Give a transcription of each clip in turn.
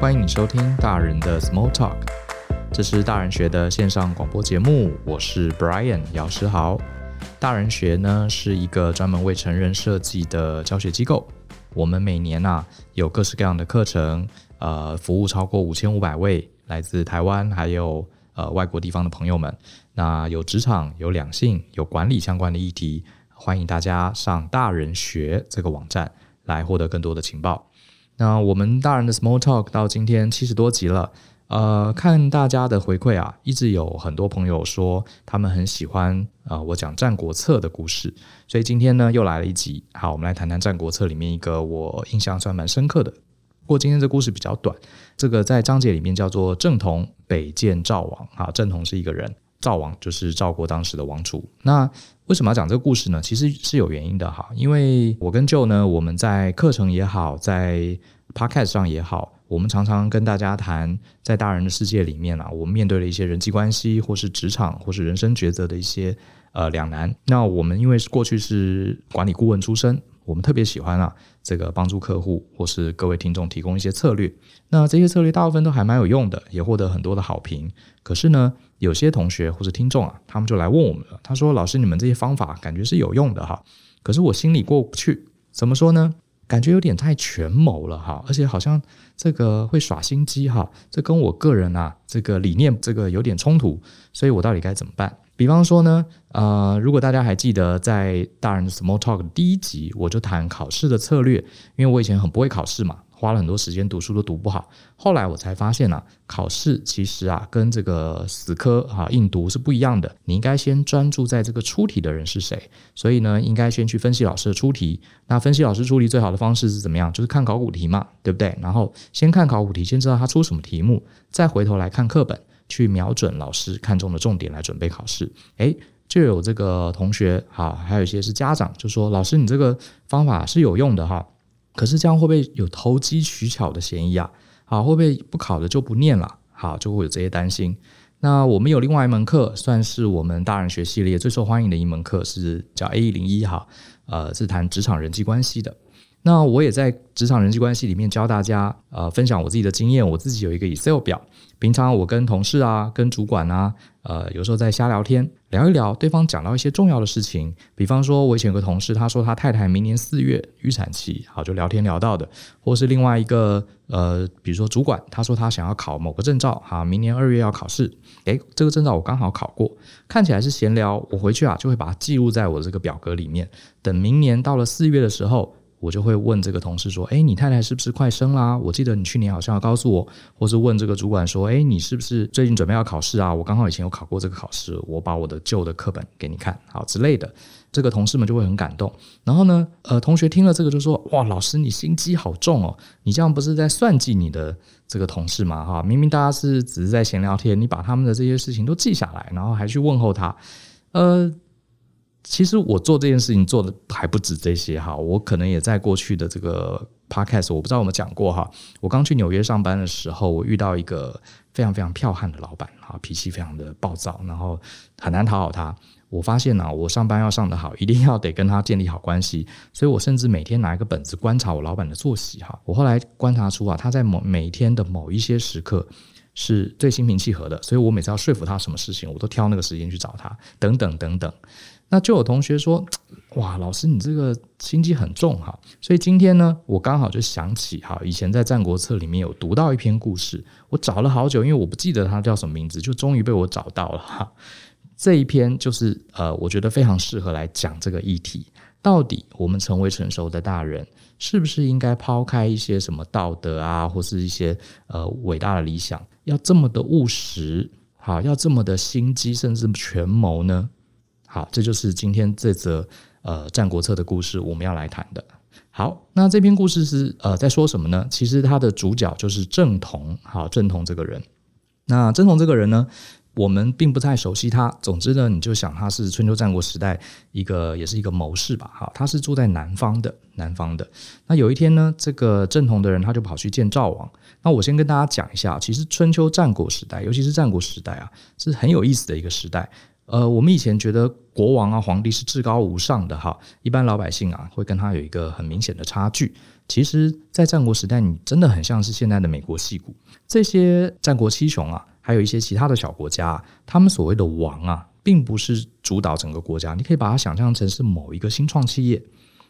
欢迎你收听大人的 Small Talk，这是大人学的线上广播节目，我是 Brian 姚诗豪。大人学呢是一个专门为成人设计的教学机构，我们每年啊有各式各样的课程，呃，服务超过五千五百位来自台湾还有呃外国地方的朋友们。那有职场、有两性、有管理相关的议题，欢迎大家上大人学这个网站来获得更多的情报。那我们大人的 Small Talk 到今天七十多集了，呃，看大家的回馈啊，一直有很多朋友说他们很喜欢啊、我讲《战国策》的故事，所以今天呢又来了一集。好，我们来谈谈《战国策》里面一个我印象算蛮深刻的。不过今天这故事比较短，这个在章节里面叫做郑同北见赵王。啊，郑同是一个人，赵王就是赵国当时的王储。那为什么要讲这个故事呢？其实是有原因的哈，因为我跟 Joe 呢，我们在课程也好，在 Podcast 上也好，我们常常跟大家谈，在大人的世界里面啊，我们面对了一些人际关系，或是职场，或是人生抉择的一些呃两难。那我们因为是过去是管理顾问出身，我们特别喜欢啊，这个帮助客户或是各位听众提供一些策略。那这些策略大部分都还蛮有用的，也获得很多的好评。可是呢，有些同学或是听众啊，他们就来问我们了。他说：“老师，你们这些方法感觉是有用的哈，可是我心里过不去。怎么说呢？感觉有点太权谋了哈，而且好像这个会耍心机哈，这跟我个人啊这个理念这个有点冲突，所以我到底该怎么办？比方说呢，呃，如果大家还记得在大人的 Small Talk 第一集，我就谈考试的策略，因为我以前很不会考试嘛。”花了很多时间读书都读不好，后来我才发现啊，考试其实啊跟这个死磕啊硬读是不一样的。你应该先专注在这个出题的人是谁，所以呢，应该先去分析老师的出题。那分析老师出题最好的方式是怎么样？就是看考古题嘛，对不对？然后先看考古题，先知道他出什么题目，再回头来看课本，去瞄准老师看中的重点来准备考试。诶，就有这个同学哈，还有一些是家长，就说老师你这个方法是有用的哈。可是这样会不会有投机取巧的嫌疑啊？好，会不会不考的就不念了？好，就会有这些担心。那我们有另外一门课，算是我们大人学系列最受欢迎的一门课，是叫 A 一零一哈，呃，是谈职场人际关系的。那我也在职场人际关系里面教大家，呃，分享我自己的经验。我自己有一个 Excel 表，平常我跟同事啊、跟主管啊，呃，有时候在瞎聊天，聊一聊，对方讲到一些重要的事情，比方说，我以前有个同事，他说他太太明年四月预产期，好，就聊天聊到的，或是另外一个，呃，比如说主管，他说他想要考某个证照，哈，明年二月要考试，诶，这个证照我刚好考过，看起来是闲聊，我回去啊就会把它记录在我这个表格里面，等明年到了四月的时候。我就会问这个同事说：“诶，你太太是不是快生啦？我记得你去年好像要告诉我，或是问这个主管说：诶，你是不是最近准备要考试啊？我刚好以前有考过这个考试，我把我的旧的课本给你看，好之类的。这个同事们就会很感动。然后呢，呃，同学听了这个就说：哇，老师你心机好重哦，你这样不是在算计你的这个同事吗？哈，明明大家是只是在闲聊天，你把他们的这些事情都记下来，然后还去问候他，呃。”其实我做这件事情做的还不止这些哈，我可能也在过去的这个 podcast，我不知道有没有讲过哈。我刚去纽约上班的时候，我遇到一个非常非常剽悍的老板哈，脾气非常的暴躁，然后很难讨好他。我发现呢，我上班要上得好，一定要得跟他建立好关系，所以我甚至每天拿一个本子观察我老板的作息哈。我后来观察出啊，他在某每天的某一些时刻是最心平气和的，所以我每次要说服他什么事情，我都挑那个时间去找他，等等等等。那就有同学说：“ 哇，老师你这个心机很重哈。”所以今天呢，我刚好就想起哈，以前在《战国策》里面有读到一篇故事，我找了好久，因为我不记得它叫什么名字，就终于被我找到了哈。这一篇就是呃，我觉得非常适合来讲这个议题。到底我们成为成熟的大人，是不是应该抛开一些什么道德啊，或是一些呃伟大的理想，要这么的务实，好，要这么的心机，甚至权谋呢？好，这就是今天这则呃《战国策》的故事，我们要来谈的。好，那这篇故事是呃在说什么呢？其实它的主角就是郑同。好，郑同这个人，那郑同这个人呢，我们并不太熟悉他。总之呢，你就想他是春秋战国时代一个也是一个谋士吧。好，他是住在南方的，南方的。那有一天呢，这个郑同的人他就跑去见赵王。那我先跟大家讲一下，其实春秋战国时代，尤其是战国时代啊，是很有意思的一个时代。呃，我们以前觉得国王啊、皇帝是至高无上的哈，一般老百姓啊会跟他有一个很明显的差距。其实，在战国时代，你真的很像是现在的美国戏骨，这些战国七雄啊，还有一些其他的小国家，他们所谓的王啊，并不是主导整个国家，你可以把它想象成是某一个新创企业。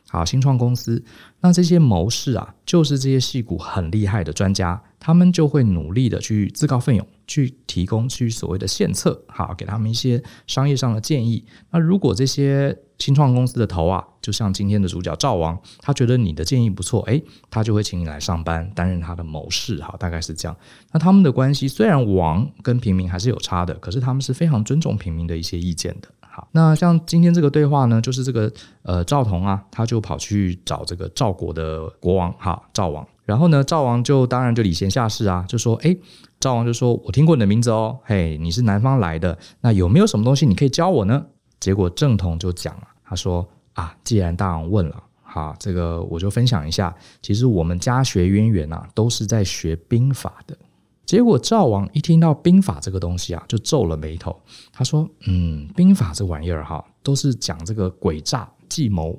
好，新创公司，那这些谋士啊，就是这些戏骨很厉害的专家，他们就会努力的去自告奋勇，去提供去所谓的献策，好，给他们一些商业上的建议。那如果这些新创公司的头啊，就像今天的主角赵王，他觉得你的建议不错，诶，他就会请你来上班，担任他的谋士，好，大概是这样。那他们的关系虽然王跟平民还是有差的，可是他们是非常尊重平民的一些意见的。好，那像今天这个对话呢，就是这个呃赵同啊，他就跑去找这个赵国的国王哈赵王，然后呢赵王就当然就礼贤下士啊，就说哎赵王就说，我听过你的名字哦，嘿你是南方来的，那有没有什么东西你可以教我呢？结果郑同就讲了，他说啊既然大王问了，哈这个我就分享一下，其实我们家学渊源啊，都是在学兵法的。结果赵王一听到兵法这个东西啊，就皱了眉头。他说：“嗯，兵法这玩意儿哈，都是讲这个诡诈计谋。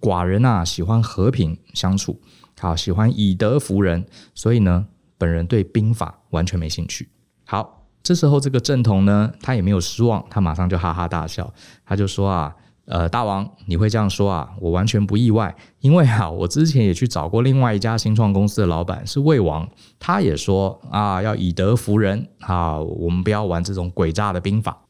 寡人啊，喜欢和平相处，好喜欢以德服人，所以呢，本人对兵法完全没兴趣。”好，这时候这个郑同呢，他也没有失望，他马上就哈哈大笑，他就说啊。呃，大王，你会这样说啊？我完全不意外，因为啊，我之前也去找过另外一家新创公司的老板是魏王，他也说啊，要以德服人啊，我们不要玩这种诡诈的兵法。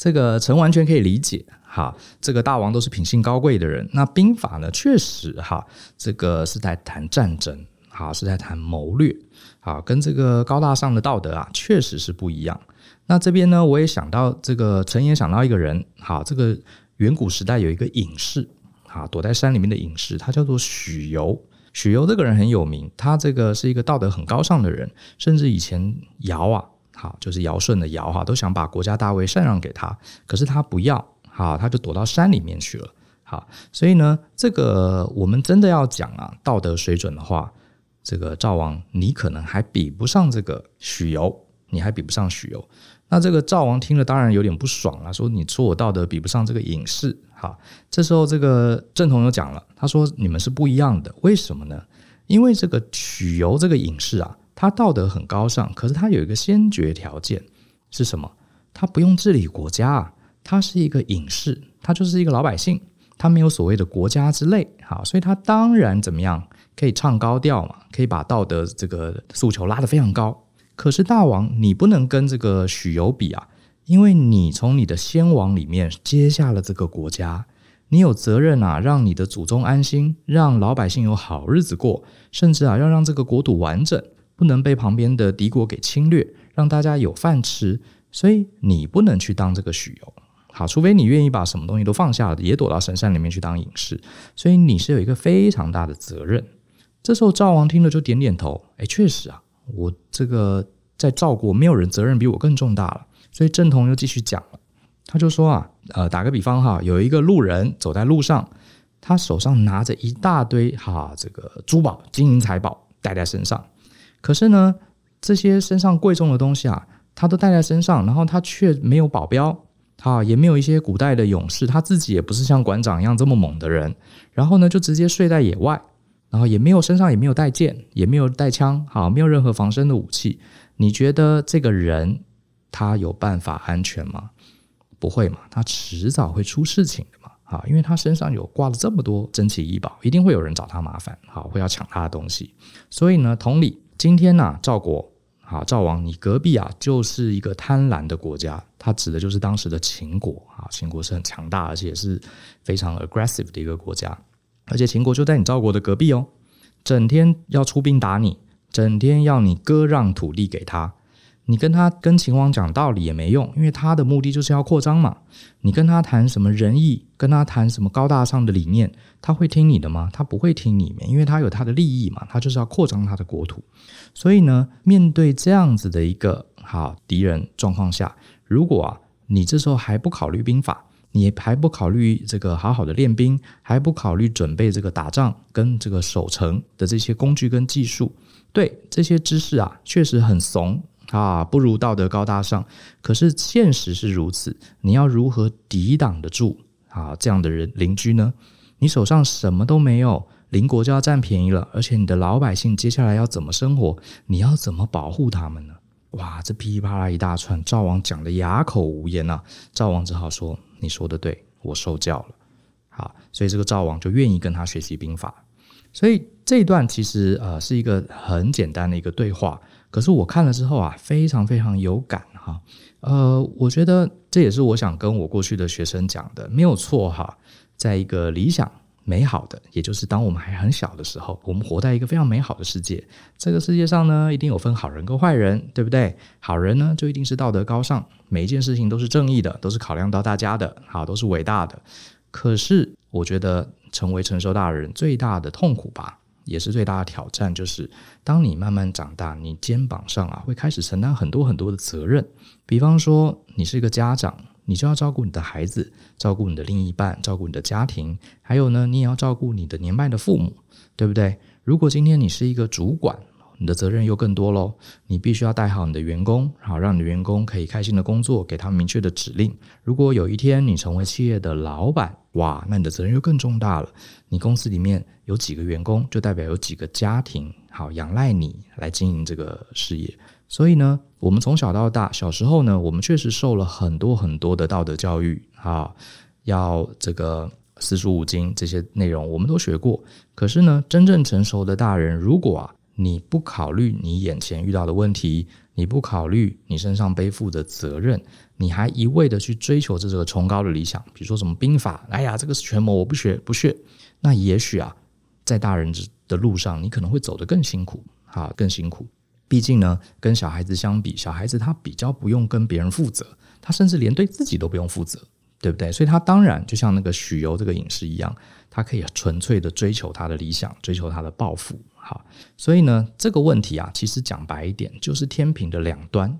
这个臣完全可以理解哈，这个大王都是品性高贵的人，那兵法呢，确实哈，这个是在谈战争，哈，是在谈谋略，啊，跟这个高大上的道德啊，确实是不一样。那这边呢，我也想到这个臣也想到一个人，哈，这个。远古时代有一个隐士，啊，躲在山里面的隐士，他叫做许由。许由这个人很有名，他这个是一个道德很高尚的人，甚至以前尧啊，好，就是尧舜的尧哈，都想把国家大位禅让给他，可是他不要，好，他就躲到山里面去了。好，所以呢，这个我们真的要讲啊，道德水准的话，这个赵王你可能还比不上这个许由，你还比不上许由。那这个赵王听了当然有点不爽了，说：“你说我道德比不上这个隐士。”好，这时候这个郑同又讲了，他说：“你们是不一样的，为什么呢？因为这个许由这个隐士啊，他道德很高尚，可是他有一个先决条件是什么？他不用治理国家啊，他是一个隐士，他就是一个老百姓，他没有所谓的国家之类。好，所以他当然怎么样可以唱高调嘛，可以把道德这个诉求拉得非常高。”可是大王，你不能跟这个许由比啊，因为你从你的先王里面接下了这个国家，你有责任啊，让你的祖宗安心，让老百姓有好日子过，甚至啊，要让这个国土完整，不能被旁边的敌国给侵略，让大家有饭吃。所以你不能去当这个许由，好，除非你愿意把什么东西都放下了，也躲到深山里面去当隐士。所以你是有一个非常大的责任。这时候赵王听了就点点头，哎，确实啊。我这个在赵国，没有人责任比我更重大了。所以郑同又继续讲了，他就说啊，呃，打个比方哈，有一个路人走在路上，他手上拿着一大堆哈这个珠宝、金银财宝带在身上，可是呢，这些身上贵重的东西啊，他都带在身上，然后他却没有保镖，哈，也没有一些古代的勇士，他自己也不是像馆长一样这么猛的人，然后呢，就直接睡在野外。然后也没有身上也没有带剑，也没有带枪，好，没有任何防身的武器。你觉得这个人他有办法安全吗？不会嘛，他迟早会出事情的嘛，啊，因为他身上有挂了这么多珍奇异宝，一定会有人找他麻烦，好，会要抢他的东西。所以呢，同理，今天呢，赵国，啊，赵王，你隔壁啊，就是一个贪婪的国家，他指的就是当时的秦国啊，秦国是很强大，而且是非常 aggressive 的一个国家。而且秦国就在你赵国的隔壁哦，整天要出兵打你，整天要你割让土地给他，你跟他跟秦王讲道理也没用，因为他的目的就是要扩张嘛。你跟他谈什么仁义，跟他谈什么高大上的理念，他会听你的吗？他不会听你的，因为他有他的利益嘛，他就是要扩张他的国土。所以呢，面对这样子的一个好敌人状况下，如果啊你这时候还不考虑兵法。你还不考虑这个好好的练兵，还不考虑准备这个打仗跟这个守城的这些工具跟技术，对这些知识啊，确实很怂啊，不如道德高大上。可是现实是如此，你要如何抵挡得住啊？这样的人邻居呢？你手上什么都没有，邻国就要占便宜了，而且你的老百姓接下来要怎么生活？你要怎么保护他们呢？哇，这噼里啪啦一大串，赵王讲得哑口无言呐、啊。赵王只好说：“你说的对，我受教了。”好，所以这个赵王就愿意跟他学习兵法。所以这一段其实呃是一个很简单的一个对话。可是我看了之后啊，非常非常有感哈。呃，我觉得这也是我想跟我过去的学生讲的，没有错哈。在一个理想美好的，也就是当我们还很小的时候，我们活在一个非常美好的世界。这个世界上呢，一定有分好人跟坏人，对不对？好人呢，就一定是道德高尚，每一件事情都是正义的，都是考量到大家的，好，都是伟大的。可是，我觉得成为成熟大人最大的痛苦吧。也是最大的挑战，就是当你慢慢长大，你肩膀上啊会开始承担很多很多的责任。比方说，你是一个家长，你就要照顾你的孩子，照顾你的另一半，照顾你的家庭，还有呢，你也要照顾你的年迈的父母，对不对？如果今天你是一个主管，你的责任又更多喽，你必须要带好你的员工，好让你的员工可以开心的工作，给他们明确的指令。如果有一天你成为企业的老板，哇，那你的责任又更重大了。你公司里面有几个员工，就代表有几个家庭，好仰赖你来经营这个事业。所以呢，我们从小到大，小时候呢，我们确实受了很多很多的道德教育，啊，要这个四书五经这些内容，我们都学过。可是呢，真正成熟的大人，如果啊，你不考虑你眼前遇到的问题，你不考虑你身上背负的责任，你还一味的去追求这个崇高的理想，比如说什么兵法，哎呀，这个是权谋，我不学不学。那也许啊，在大人的路上，你可能会走得更辛苦啊，更辛苦。毕竟呢，跟小孩子相比，小孩子他比较不用跟别人负责，他甚至连对自己都不用负责，对不对？所以他当然就像那个许攸这个隐士一样，他可以纯粹的追求他的理想，追求他的抱负。好，所以呢，这个问题啊，其实讲白一点，就是天平的两端。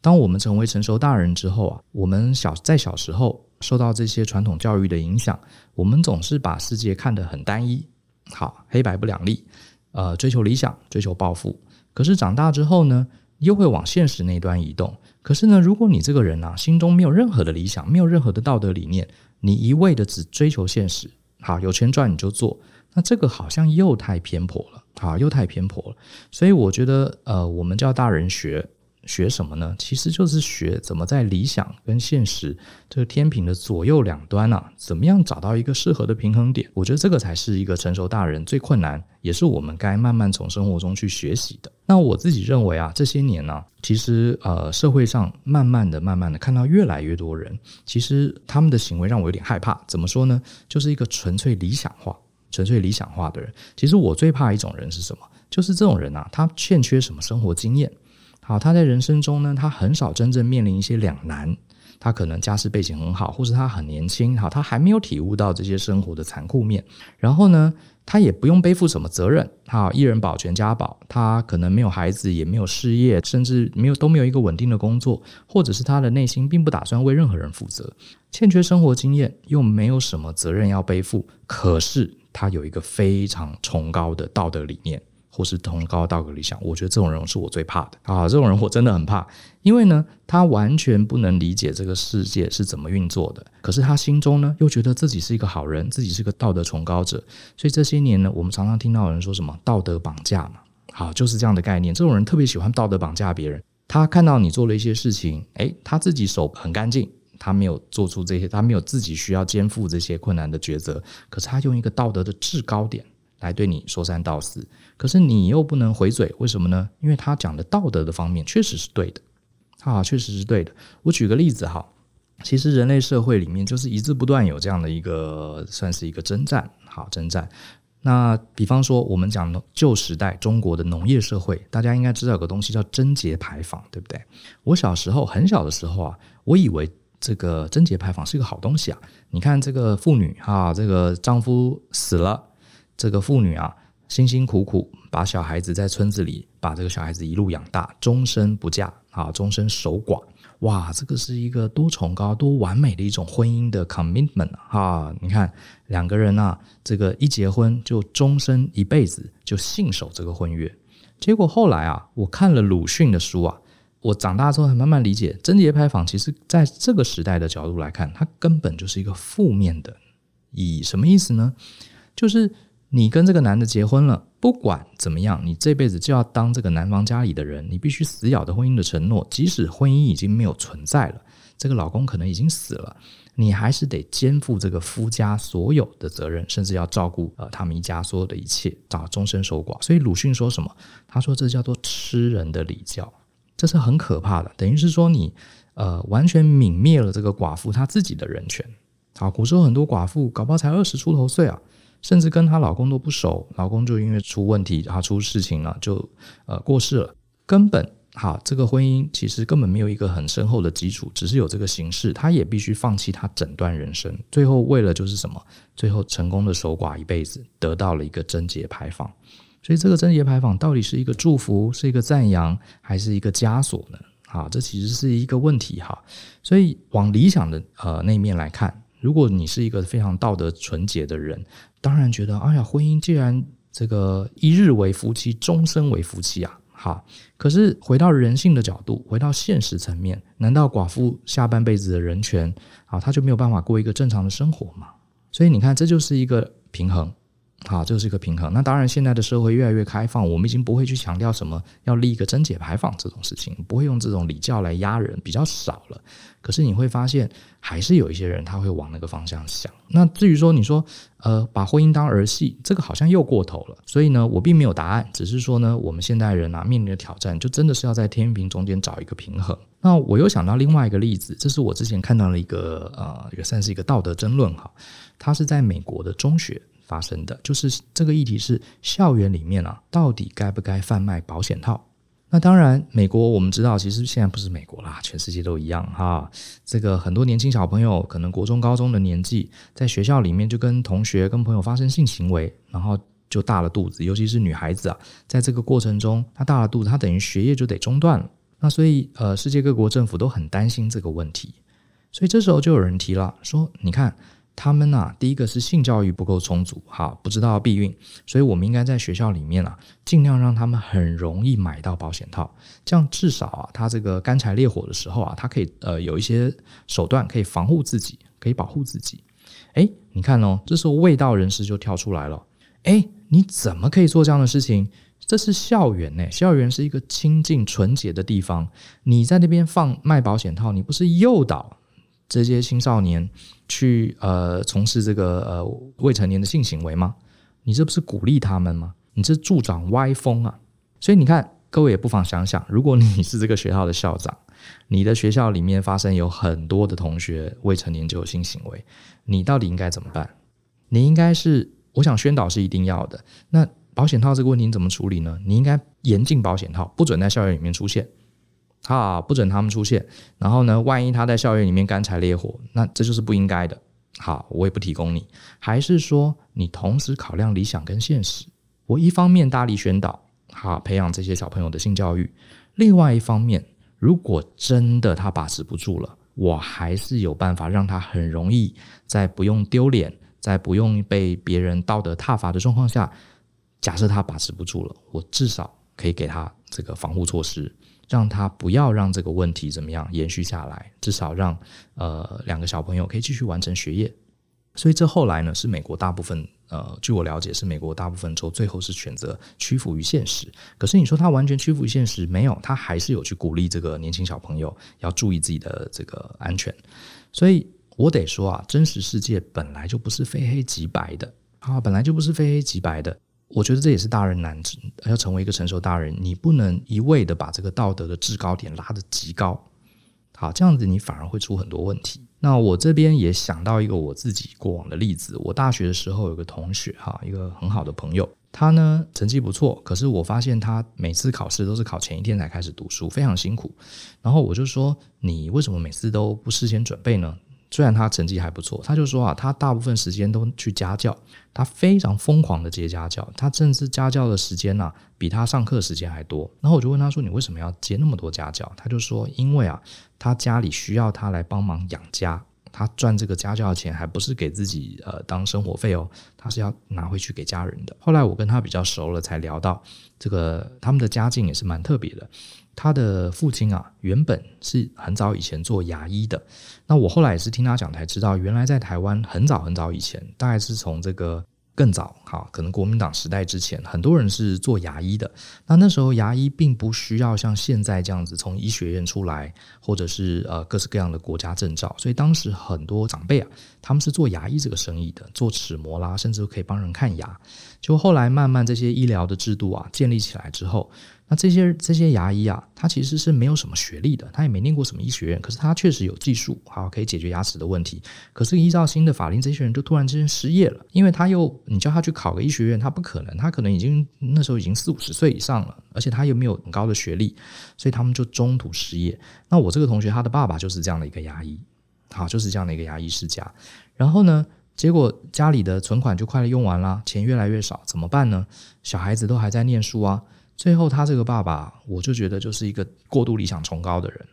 当我们成为成熟大人之后啊，我们小在小时候受到这些传统教育的影响，我们总是把世界看得很单一，好，黑白不两立，呃，追求理想，追求抱负。可是长大之后呢，又会往现实那端移动。可是呢，如果你这个人啊，心中没有任何的理想，没有任何的道德理念，你一味的只追求现实，好，有钱赚你就做。那这个好像又太偏颇了，好，又太偏颇了。所以我觉得，呃，我们叫大人学学什么呢？其实就是学怎么在理想跟现实这个天平的左右两端啊，怎么样找到一个适合的平衡点。我觉得这个才是一个成熟大人最困难，也是我们该慢慢从生活中去学习的。那我自己认为啊，这些年呢，其实呃，社会上慢慢的、慢慢的看到越来越多人，其实他们的行为让我有点害怕。怎么说呢？就是一个纯粹理想化。纯粹理想化的人，其实我最怕一种人是什么？就是这种人啊，他欠缺什么生活经验。好，他在人生中呢，他很少真正面临一些两难。他可能家世背景很好，或是他很年轻，好，他还没有体悟到这些生活的残酷面。然后呢，他也不用背负什么责任。好，一人保全家保，他可能没有孩子，也没有事业，甚至没有都没有一个稳定的工作，或者是他的内心并不打算为任何人负责，欠缺生活经验，又没有什么责任要背负。可是。他有一个非常崇高的道德理念，或是崇高道德理想，我觉得这种人是我最怕的啊！这种人我真的很怕，因为呢，他完全不能理解这个世界是怎么运作的，可是他心中呢，又觉得自己是一个好人，自己是个道德崇高者，所以这些年呢，我们常常听到有人说什么道德绑架嘛，好，就是这样的概念。这种人特别喜欢道德绑架别人，他看到你做了一些事情，诶，他自己手很干净。他没有做出这些，他没有自己需要肩负这些困难的抉择。可是他用一个道德的制高点来对你说三道四，可是你又不能回嘴，为什么呢？因为他讲的道德的方面确实是对的，啊，确实是对的。我举个例子哈，其实人类社会里面就是一直不断有这样的一个，算是一个征战，好征战。那比方说我们讲旧时代中国的农业社会，大家应该知道有个东西叫贞节牌坊，对不对？我小时候很小的时候啊，我以为。这个贞节牌坊是一个好东西啊！你看这个妇女哈，这个丈夫死了，这个妇女啊，辛辛苦苦把小孩子在村子里把这个小孩子一路养大，终身不嫁啊，终身守寡。哇，这个是一个多崇高、多完美的一种婚姻的 commitment 啊！你看两个人啊，这个一结婚就终身一辈子就信守这个婚约。结果后来啊，我看了鲁迅的书啊。我长大之后才慢慢理解，贞节牌坊其实在这个时代的角度来看，它根本就是一个负面的意义。什么意思呢？就是你跟这个男的结婚了，不管怎么样，你这辈子就要当这个男方家里的人，你必须死咬着婚姻的承诺，即使婚姻已经没有存在了，这个老公可能已经死了，你还是得肩负这个夫家所有的责任，甚至要照顾呃他们一家所有的一切，到终身守寡。所以鲁迅说什么？他说这叫做吃人的礼教。这是很可怕的，等于是说你呃完全泯灭了这个寡妇她自己的人权。好，古时候很多寡妇搞不好才二十出头岁啊，甚至跟她老公都不熟，老公就因为出问题，啊出事情了，就呃过世了。根本哈，这个婚姻其实根本没有一个很深厚的基础，只是有这个形式，她也必须放弃她整段人生，最后为了就是什么？最后成功的守寡一辈子，得到了一个贞节牌坊。所以这个贞节牌坊到底是一个祝福，是一个赞扬，还是一个枷锁呢？啊，这其实是一个问题哈。所以往理想的呃那一面来看，如果你是一个非常道德纯洁的人，当然觉得哎呀，婚姻既然这个一日为夫妻，终身为夫妻啊，哈。可是回到人性的角度，回到现实层面，难道寡妇下半辈子的人权啊，他就没有办法过一个正常的生活吗？所以你看，这就是一个平衡。好，这是一个平衡。那当然，现在的社会越来越开放，我们已经不会去强调什么要立一个贞节牌坊这种事情，不会用这种礼教来压人，比较少了。可是你会发现，还是有一些人他会往那个方向想。那至于说你说，呃，把婚姻当儿戏，这个好像又过头了。所以呢，我并没有答案，只是说呢，我们现代人啊面临的挑战，就真的是要在天平中间找一个平衡。那我又想到另外一个例子，这是我之前看到了一个呃，也算是一个道德争论哈，他是在美国的中学。发生的就是这个议题是校园里面啊，到底该不该贩卖保险套？那当然，美国我们知道，其实现在不是美国啦，全世界都一样哈。这个很多年轻小朋友可能国中、高中的年纪，在学校里面就跟同学、跟朋友发生性行为，然后就大了肚子，尤其是女孩子啊，在这个过程中，她大了肚子，她等于学业就得中断了。那所以呃，世界各国政府都很担心这个问题，所以这时候就有人提了，说你看。他们啊，第一个是性教育不够充足，哈，不知道避孕，所以我们应该在学校里面啊，尽量让他们很容易买到保险套，这样至少啊，他这个干柴烈火的时候啊，他可以呃有一些手段可以防护自己，可以保护自己。哎，你看哦，这时候卫道人士就跳出来了，哎，你怎么可以做这样的事情？这是校园呢，校园是一个清净纯洁的地方，你在那边放卖保险套，你不是诱导这些青少年去呃从事这个呃未成年的性行为吗？你这不是鼓励他们吗？你这助长歪风啊！所以你看，各位也不妨想想，如果你是这个学校的校长，你的学校里面发生有很多的同学未成年就有性行为，你到底应该怎么办？你应该是，我想宣导是一定要的。那保险套这个问题你怎么处理呢？你应该严禁保险套，不准在校园里面出现。啊，不准他们出现。然后呢，万一他在校园里面干柴烈火，那这就是不应该的。好，我也不提供你。还是说，你同时考量理想跟现实？我一方面大力宣导，好，培养这些小朋友的性教育；另外一方面，如果真的他把持不住了，我还是有办法让他很容易在不用丢脸、在不用被别人道德挞伐的状况下，假设他把持不住了，我至少可以给他这个防护措施。让他不要让这个问题怎么样延续下来，至少让呃两个小朋友可以继续完成学业。所以这后来呢，是美国大部分呃，据我了解，是美国大部分州最后是选择屈服于现实。可是你说他完全屈服于现实没有？他还是有去鼓励这个年轻小朋友要注意自己的这个安全。所以我得说啊，真实世界本来就不是非黑即白的啊，本来就不是非黑即白的。我觉得这也是大人难，要成为一个成熟大人，你不能一味的把这个道德的制高点拉得极高，好，这样子你反而会出很多问题。那我这边也想到一个我自己过往的例子，我大学的时候有个同学哈，一个很好的朋友，他呢成绩不错，可是我发现他每次考试都是考前一天才开始读书，非常辛苦。然后我就说，你为什么每次都不事先准备呢？虽然他成绩还不错，他就说啊，他大部分时间都去家教，他非常疯狂的接家教，他甚至家教的时间呐、啊，比他上课时间还多。然后我就问他说：“你为什么要接那么多家教？”他就说：“因为啊，他家里需要他来帮忙养家，他赚这个家教的钱还不是给自己呃当生活费哦，他是要拿回去给家人的。”后来我跟他比较熟了，才聊到这个他们的家境也是蛮特别的。他的父亲啊，原本是很早以前做牙医的。那我后来也是听他讲才知道，原来在台湾很早很早以前，大概是从这个。更早，哈，可能国民党时代之前，很多人是做牙医的。那那时候牙医并不需要像现在这样子从医学院出来，或者是呃各式各样的国家证照。所以当时很多长辈啊，他们是做牙医这个生意的，做齿模啦，甚至可以帮人看牙。就后来慢慢这些医疗的制度啊建立起来之后。那这些这些牙医啊，他其实是没有什么学历的，他也没念过什么医学院，可是他确实有技术，好可以解决牙齿的问题。可是依照新的法令，这些人就突然之间失业了，因为他又你叫他去考个医学院，他不可能，他可能已经那时候已经四五十岁以上了，而且他又没有很高的学历，所以他们就中途失业。那我这个同学，他的爸爸就是这样的一个牙医，好，就是这样的一个牙医世家。然后呢，结果家里的存款就快用完了，钱越来越少，怎么办呢？小孩子都还在念书啊。最后，他这个爸爸，我就觉得就是一个过度理想崇高的人。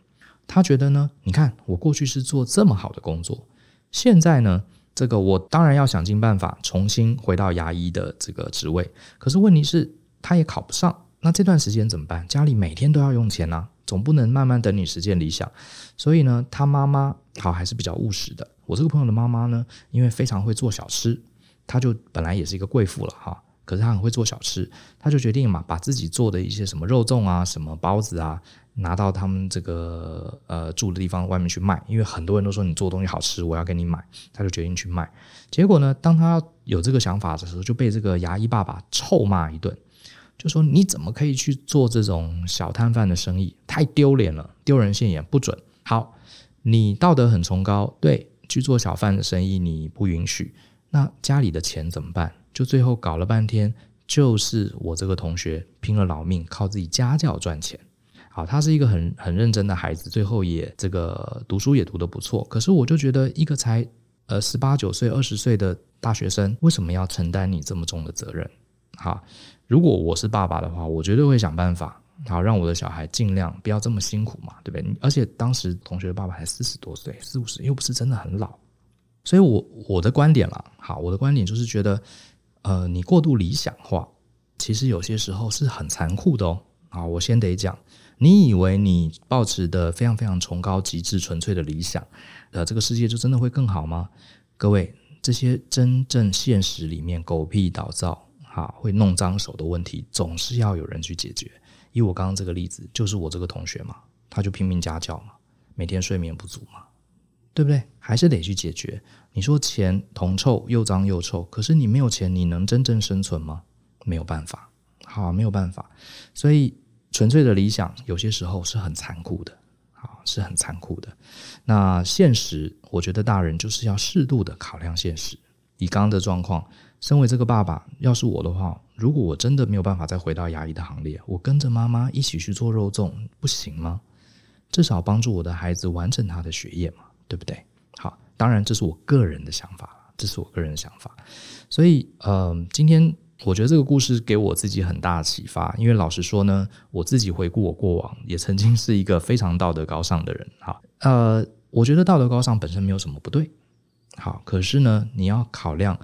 他觉得呢，你看我过去是做这么好的工作，现在呢，这个我当然要想尽办法重新回到牙医的这个职位。可是问题是，他也考不上。那这段时间怎么办？家里每天都要用钱啊，总不能慢慢等你实现理想。所以呢，他妈妈好还是比较务实的。我这个朋友的妈妈呢，因为非常会做小吃，她就本来也是一个贵妇了哈。可是他很会做小吃，他就决定嘛，把自己做的一些什么肉粽啊、什么包子啊，拿到他们这个呃住的地方外面去卖。因为很多人都说你做东西好吃，我要给你买，他就决定去卖。结果呢，当他有这个想法的时候，就被这个牙医爸爸臭骂一顿，就说你怎么可以去做这种小摊贩的生意？太丢脸了，丢人现眼，不准。好，你道德很崇高，对，去做小贩的生意你不允许，那家里的钱怎么办？就最后搞了半天，就是我这个同学拼了老命，靠自己家教赚钱。好，他是一个很很认真的孩子，最后也这个读书也读得不错。可是我就觉得，一个才呃十八九岁、二十岁的大学生，为什么要承担你这么重的责任？好，如果我是爸爸的话，我绝对会想办法，好让我的小孩尽量不要这么辛苦嘛，对不对？而且当时同学的爸爸才四十多岁，四五十又不是真的很老，所以我我的观点啦，好，我的观点就是觉得。呃，你过度理想化，其实有些时候是很残酷的哦。啊，我先得讲，你以为你抱持的非常非常崇高、极致、纯粹的理想，呃，这个世界就真的会更好吗？各位，这些真正现实里面狗屁倒灶、哈，会弄脏手的问题，总是要有人去解决。以我刚刚这个例子，就是我这个同学嘛，他就拼命家教嘛，每天睡眠不足嘛。对不对？还是得去解决。你说钱铜臭又脏又臭，可是你没有钱，你能真正生存吗？没有办法，好，没有办法。所以纯粹的理想有些时候是很残酷的，好，是很残酷的。那现实，我觉得大人就是要适度的考量现实。以刚刚的状况，身为这个爸爸，要是我的话，如果我真的没有办法再回到牙医的行列，我跟着妈妈一起去做肉粽，不行吗？至少帮助我的孩子完成他的学业嘛。对不对？好，当然这是我个人的想法，这是我个人的想法。所以，嗯、呃，今天我觉得这个故事给我自己很大的启发。因为老实说呢，我自己回顾我过往，也曾经是一个非常道德高尚的人。好，呃，我觉得道德高尚本身没有什么不对。好，可是呢，你要考量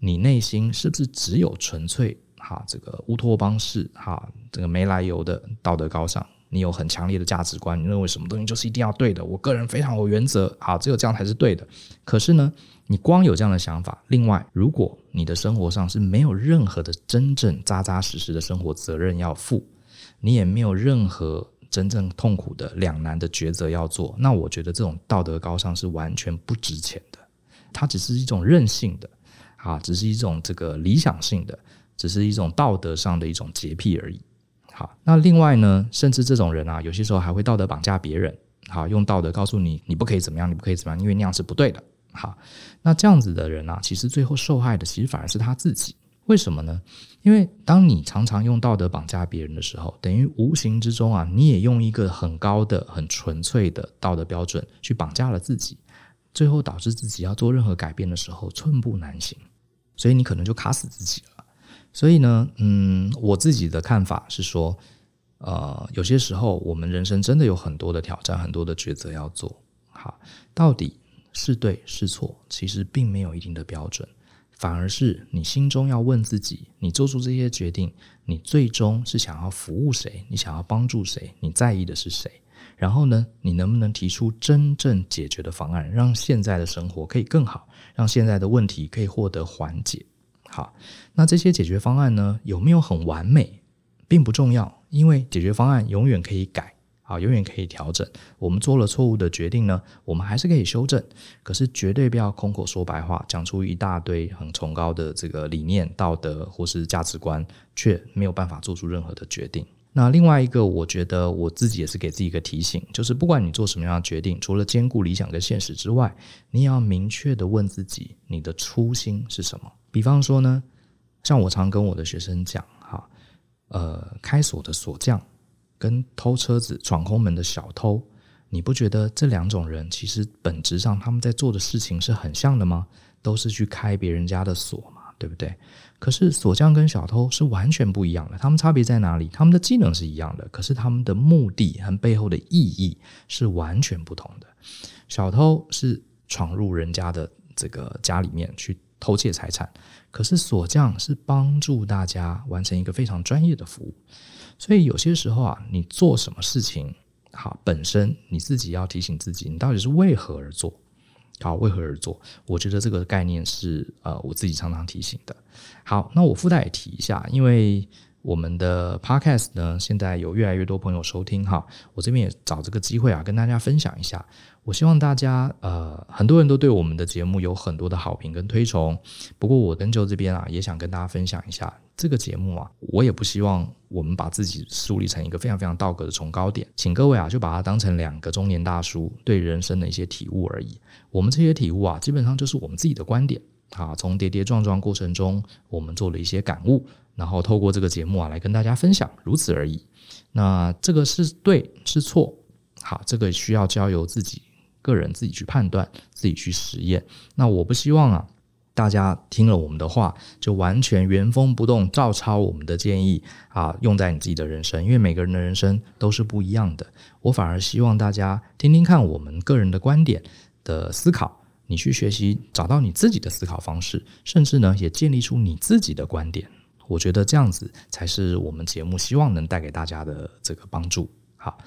你内心是不是只有纯粹哈这个乌托邦式哈这个没来由的道德高尚。你有很强烈的价值观，你认为什么东西就是一定要对的。我个人非常有原则，好，只有这样才是对的。可是呢，你光有这样的想法，另外，如果你的生活上是没有任何的真正扎扎实实的生活责任要负，你也没有任何真正痛苦的两难的抉择要做，那我觉得这种道德高尚是完全不值钱的。它只是一种任性的，啊，只是一种这个理想性的，只是一种道德上的一种洁癖而已。好，那另外呢，甚至这种人啊，有些时候还会道德绑架别人，好，用道德告诉你你不可以怎么样，你不可以怎么样，因为那样是不对的。好，那这样子的人啊，其实最后受害的其实反而是他自己。为什么呢？因为当你常常用道德绑架别人的时候，等于无形之中啊，你也用一个很高的、很纯粹的道德标准去绑架了自己，最后导致自己要做任何改变的时候寸步难行，所以你可能就卡死自己了。所以呢，嗯，我自己的看法是说，呃，有些时候我们人生真的有很多的挑战，很多的抉择要做。好，到底是对是错，其实并没有一定的标准。反而是你心中要问自己：你做出这些决定，你最终是想要服务谁？你想要帮助谁？你在意的是谁？然后呢，你能不能提出真正解决的方案，让现在的生活可以更好，让现在的问题可以获得缓解？好，那这些解决方案呢，有没有很完美，并不重要，因为解决方案永远可以改，好，永远可以调整。我们做了错误的决定呢，我们还是可以修正。可是绝对不要空口说白话，讲出一大堆很崇高的这个理念、道德或是价值观，却没有办法做出任何的决定。那另外一个，我觉得我自己也是给自己一个提醒，就是不管你做什么样的决定，除了兼顾理想跟现实之外，你也要明确的问自己，你的初心是什么？比方说呢，像我常跟我的学生讲，哈，呃，开锁的锁匠跟偷车子闯空门的小偷，你不觉得这两种人其实本质上他们在做的事情是很像的吗？都是去开别人家的锁嘛。对不对？可是锁匠跟小偷是完全不一样的，他们差别在哪里？他们的技能是一样的，可是他们的目的和背后的意义是完全不同的。小偷是闯入人家的这个家里面去偷窃财产，可是锁匠是帮助大家完成一个非常专业的服务。所以有些时候啊，你做什么事情，好，本身你自己要提醒自己，你到底是为何而做。好，为何而做？我觉得这个概念是呃，我自己常常提醒的。好，那我附带也提一下，因为我们的 Podcast 呢，现在有越来越多朋友收听哈，我这边也找这个机会啊，跟大家分享一下。我希望大家呃，很多人都对我们的节目有很多的好评跟推崇，不过我跟 Joe 这边啊，也想跟大家分享一下。这个节目啊，我也不希望我们把自己树立成一个非常非常道德的崇高点，请各位啊，就把它当成两个中年大叔对人生的一些体悟而已。我们这些体悟啊，基本上就是我们自己的观点啊，从跌跌撞撞过程中，我们做了一些感悟，然后透过这个节目啊，来跟大家分享，如此而已。那这个是对是错，好，这个需要交由自己个人自己去判断，自己去实验。那我不希望啊。大家听了我们的话，就完全原封不动照抄我们的建议啊，用在你自己的人生。因为每个人的人生都是不一样的，我反而希望大家听听看我们个人的观点的思考，你去学习，找到你自己的思考方式，甚至呢，也建立出你自己的观点。我觉得这样子才是我们节目希望能带给大家的这个帮助。好。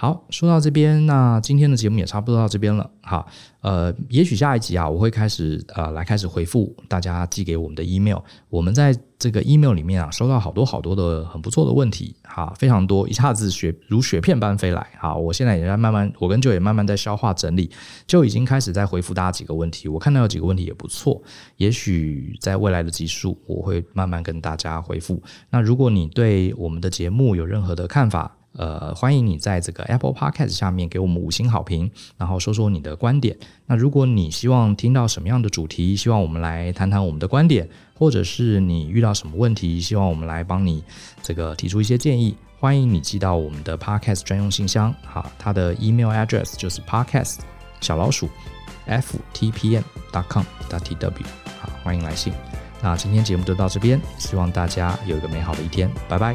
好，说到这边，那今天的节目也差不多到这边了。好，呃，也许下一集啊，我会开始呃来开始回复大家寄给我们的 email。我们在这个 email 里面啊，收到好多好多的很不错的问题，哈，非常多，一下子雪如雪片般飞来。好，我现在也在慢慢，我跟 Joe 也慢慢在消化整理，就已经开始在回复大家几个问题。我看到有几个问题也不错，也许在未来的集数，我会慢慢跟大家回复。那如果你对我们的节目有任何的看法，呃，欢迎你在这个 Apple Podcast 下面给我们五星好评，然后说说你的观点。那如果你希望听到什么样的主题，希望我们来谈谈我们的观点，或者是你遇到什么问题，希望我们来帮你这个提出一些建议，欢迎你寄到我们的 Podcast 专用信箱，好，它的 email address 就是 Podcast 小老鼠 ftpm dot com dot tw，好，欢迎来信。那今天节目就到这边，希望大家有一个美好的一天，拜拜。